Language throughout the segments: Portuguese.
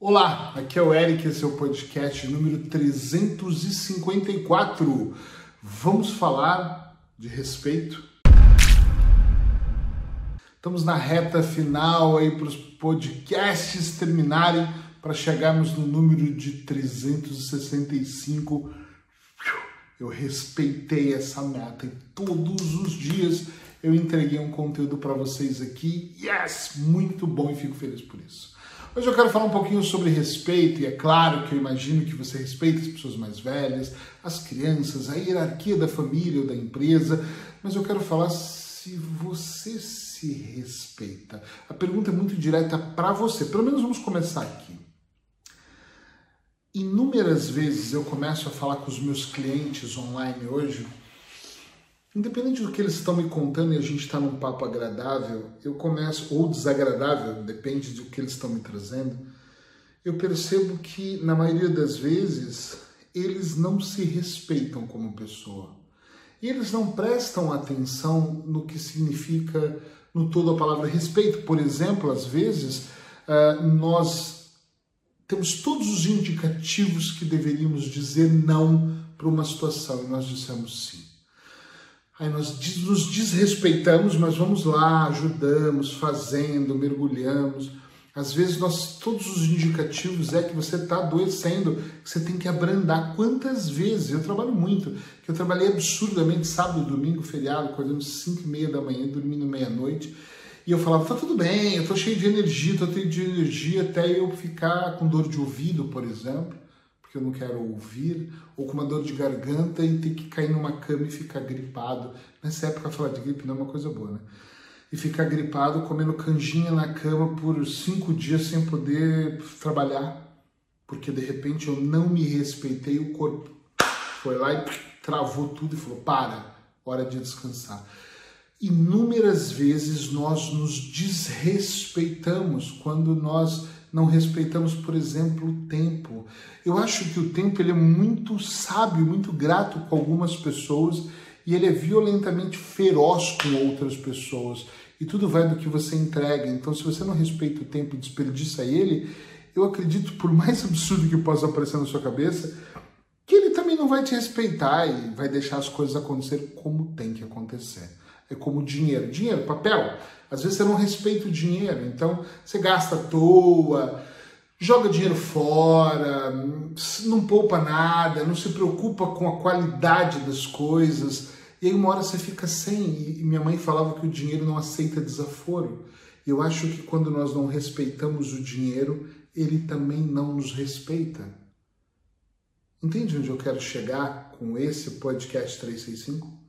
Olá, aqui é o Eric, esse é o podcast número 354. Vamos falar de respeito? Estamos na reta final aí para os podcasts terminarem para chegarmos no número de 365. Eu respeitei essa meta e todos os dias eu entreguei um conteúdo para vocês aqui. Yes, muito bom e fico feliz por isso. Hoje eu quero falar um pouquinho sobre respeito, e é claro que eu imagino que você respeita as pessoas mais velhas, as crianças, a hierarquia da família ou da empresa, mas eu quero falar se você se respeita. A pergunta é muito direta para você, pelo menos vamos começar aqui. Inúmeras vezes eu começo a falar com os meus clientes online hoje Independente do que eles estão me contando e a gente está num papo agradável, eu começo, ou desagradável, depende do que eles estão me trazendo, eu percebo que, na maioria das vezes, eles não se respeitam como pessoa. E eles não prestam atenção no que significa, no todo, a palavra respeito. Por exemplo, às vezes, uh, nós temos todos os indicativos que deveríamos dizer não para uma situação e nós dissemos sim. Aí nós nos desrespeitamos, mas vamos lá, ajudamos, fazendo, mergulhamos. Às vezes nós todos os indicativos é que você está adoecendo, que você tem que abrandar. Quantas vezes? Eu trabalho muito, que eu trabalhei absurdamente sábado, domingo, feriado, acordando 5 e meia da manhã, dormindo meia-noite. E eu falava, tá tudo bem, eu tô cheio de energia, tô cheio de energia até eu ficar com dor de ouvido, por exemplo porque eu não quero ouvir, ou com uma dor de garganta e ter que cair numa cama e ficar gripado. Nessa época, falar de gripe não é uma coisa boa, né? E ficar gripado comendo canjinha na cama por cinco dias sem poder trabalhar, porque de repente eu não me respeitei, o corpo foi lá e travou tudo e falou: para, hora de descansar. Inúmeras vezes nós nos desrespeitamos quando nós não respeitamos, por exemplo, o tempo. Eu acho que o tempo ele é muito sábio, muito grato com algumas pessoas e ele é violentamente feroz com outras pessoas. E tudo vai do que você entrega. Então, se você não respeita o tempo e desperdiça ele, eu acredito, por mais absurdo que possa aparecer na sua cabeça, que ele também não vai te respeitar e vai deixar as coisas acontecer como tem que acontecer. É como dinheiro. Dinheiro, papel. Às vezes você não respeita o dinheiro, então você gasta à toa, joga dinheiro fora, não poupa nada, não se preocupa com a qualidade das coisas. E aí uma hora você fica sem. E minha mãe falava que o dinheiro não aceita desaforo. Eu acho que quando nós não respeitamos o dinheiro, ele também não nos respeita. Entende onde eu quero chegar com esse podcast 365?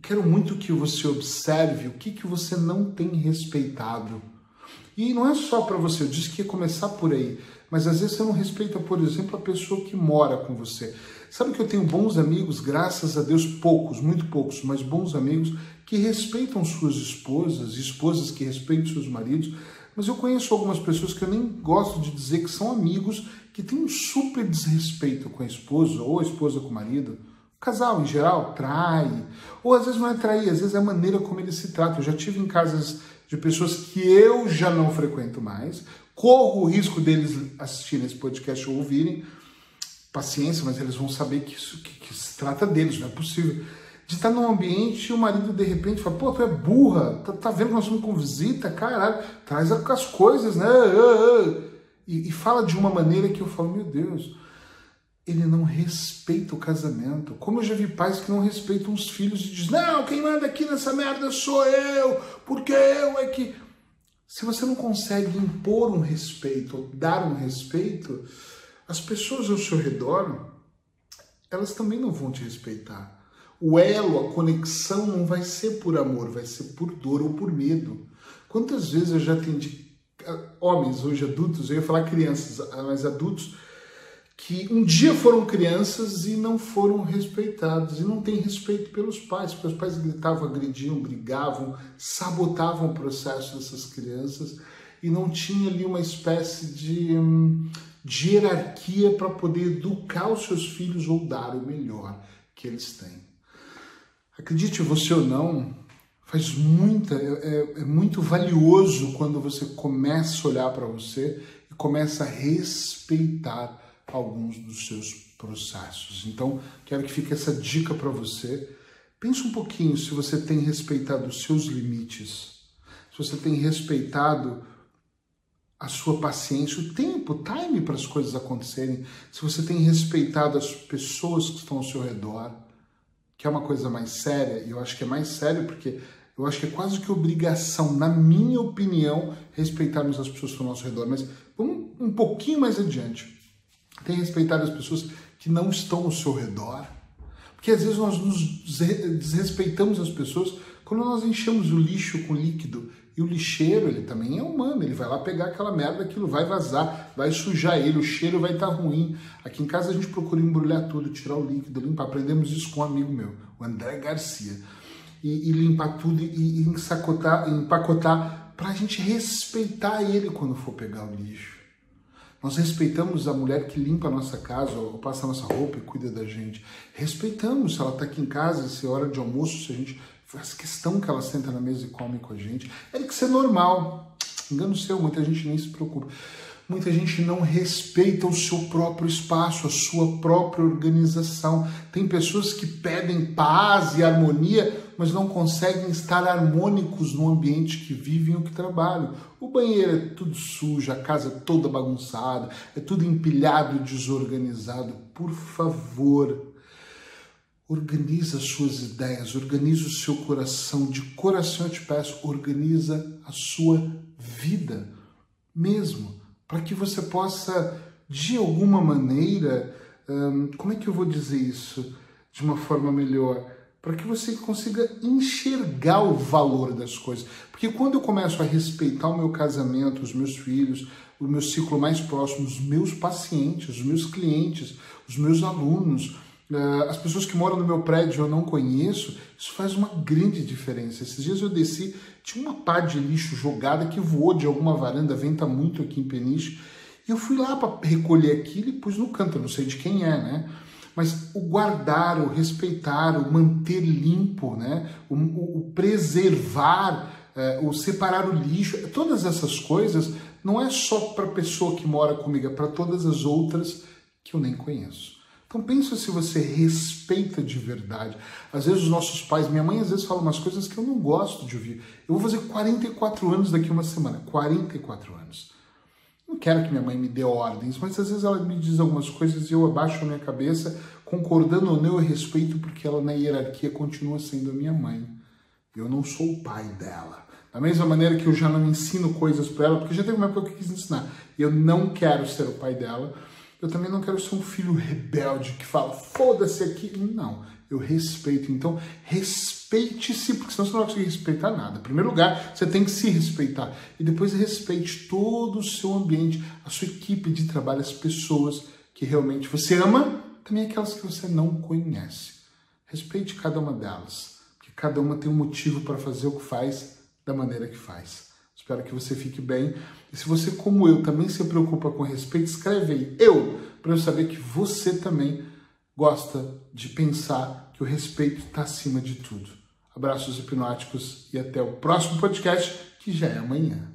Eu quero muito que você observe o que, que você não tem respeitado. E não é só para você, eu disse que ia começar por aí, mas às vezes você não respeita, por exemplo, a pessoa que mora com você. Sabe que eu tenho bons amigos, graças a Deus, poucos, muito poucos, mas bons amigos que respeitam suas esposas, esposas que respeitam seus maridos, mas eu conheço algumas pessoas que eu nem gosto de dizer que são amigos, que têm um super desrespeito com a esposa ou a esposa com o marido casal, em geral, trai. Ou às vezes não é trair, às vezes é a maneira como eles se tratam. Eu já tive em casas de pessoas que eu já não frequento mais, corro o risco deles assistirem esse podcast ou ouvirem. Paciência, mas eles vão saber que isso que, que se trata deles, não é possível. De estar num ambiente e o marido de repente fala: pô, tu é burra, tá, tá vendo que nós estamos com visita, caralho, traz as coisas, né? E, e fala de uma maneira que eu falo: meu Deus, ele não respeita o casamento. Como eu já vi pais que não respeitam os filhos e dizem: Não, quem manda aqui nessa merda sou eu, porque eu é que. Se você não consegue impor um respeito, dar um respeito, as pessoas ao seu redor, elas também não vão te respeitar. O elo, a conexão não vai ser por amor, vai ser por dor ou por medo. Quantas vezes eu já atendi ah, homens, hoje adultos, eu ia falar crianças, mas adultos, que um dia foram crianças e não foram respeitados, e não tem respeito pelos pais, porque os pais gritavam, agrediam, brigavam, sabotavam o processo dessas crianças, e não tinha ali uma espécie de, hum, de hierarquia para poder educar os seus filhos ou dar o melhor que eles têm. Acredite você ou não, faz muita, é, é, é muito valioso quando você começa a olhar para você e começa a respeitar alguns dos seus processos. Então, quero que fique essa dica para você. Pense um pouquinho se você tem respeitado os seus limites, se você tem respeitado a sua paciência, o tempo, o time para as coisas acontecerem, se você tem respeitado as pessoas que estão ao seu redor, que é uma coisa mais séria, e eu acho que é mais sério porque eu acho que é quase que obrigação, na minha opinião, respeitarmos as pessoas que estão ao nosso redor. Mas vamos um pouquinho mais adiante. Tem respeitado as pessoas que não estão ao seu redor. Porque às vezes nós nos desrespeitamos as pessoas quando nós enchemos o lixo com líquido e o lixeiro, ele também é humano, ele vai lá pegar aquela merda, aquilo vai vazar, vai sujar ele, o cheiro vai estar tá ruim. Aqui em casa a gente procura embrulhar tudo, tirar o líquido, limpar. Aprendemos isso com um amigo meu, o André Garcia. E, e limpar tudo e, e ensacotar, empacotar para a gente respeitar ele quando for pegar o lixo. Nós respeitamos a mulher que limpa a nossa casa, ou passa a nossa roupa e cuida da gente. Respeitamos se ela está aqui em casa, se é hora de almoço, se a gente faz questão que ela senta na mesa e come com a gente. É que ser normal. Engano seu, muita gente nem se preocupa. Muita gente não respeita o seu próprio espaço, a sua própria organização. Tem pessoas que pedem paz e harmonia, mas não conseguem estar harmônicos no ambiente que vivem ou que trabalham. O banheiro é tudo sujo, a casa é toda bagunçada, é tudo empilhado e desorganizado. Por favor, Organiza as suas ideias, organiza o seu coração. De coração eu te peço, organiza a sua vida mesmo, para que você possa, de alguma maneira, hum, como é que eu vou dizer isso de uma forma melhor? Para que você consiga enxergar o valor das coisas. Porque quando eu começo a respeitar o meu casamento, os meus filhos, o meu ciclo mais próximo, os meus pacientes, os meus clientes, os meus alunos, as pessoas que moram no meu prédio eu não conheço, isso faz uma grande diferença. Esses dias eu desci, tinha uma pá de lixo jogada que voou de alguma varanda, venta muito aqui em Peniche, e eu fui lá para recolher aquilo e pus no canto, eu não sei de quem é, né? Mas o guardar, o respeitar, o manter limpo, né? o, o, o preservar, uh, o separar o lixo, todas essas coisas não é só para a pessoa que mora comigo, é para todas as outras que eu nem conheço. Então pensa se você respeita de verdade. Às vezes os nossos pais, minha mãe às vezes fala umas coisas que eu não gosto de ouvir. Eu vou fazer 44 anos daqui uma semana, 44 anos. Não quero que minha mãe me dê ordens, mas às vezes ela me diz algumas coisas e eu abaixo a minha cabeça, concordando ou não, eu respeito porque ela na hierarquia continua sendo a minha mãe. Eu não sou o pai dela. Da mesma maneira que eu já não ensino coisas para ela, porque já teve uma época que eu quis ensinar. E eu não quero ser o pai dela eu também não quero ser um filho rebelde que fala, foda-se aqui. Não, eu respeito. Então, respeite-se, porque senão você não vai conseguir respeitar nada. Em primeiro lugar, você tem que se respeitar. E depois respeite todo o seu ambiente, a sua equipe de trabalho, as pessoas que realmente você ama, também aquelas que você não conhece. Respeite cada uma delas, porque cada uma tem um motivo para fazer o que faz da maneira que faz. Espero que você fique bem. E se você, como eu, também se preocupa com respeito, escreve aí eu, para eu saber que você também gosta de pensar que o respeito está acima de tudo. Abraços hipnóticos e até o próximo podcast, que já é amanhã.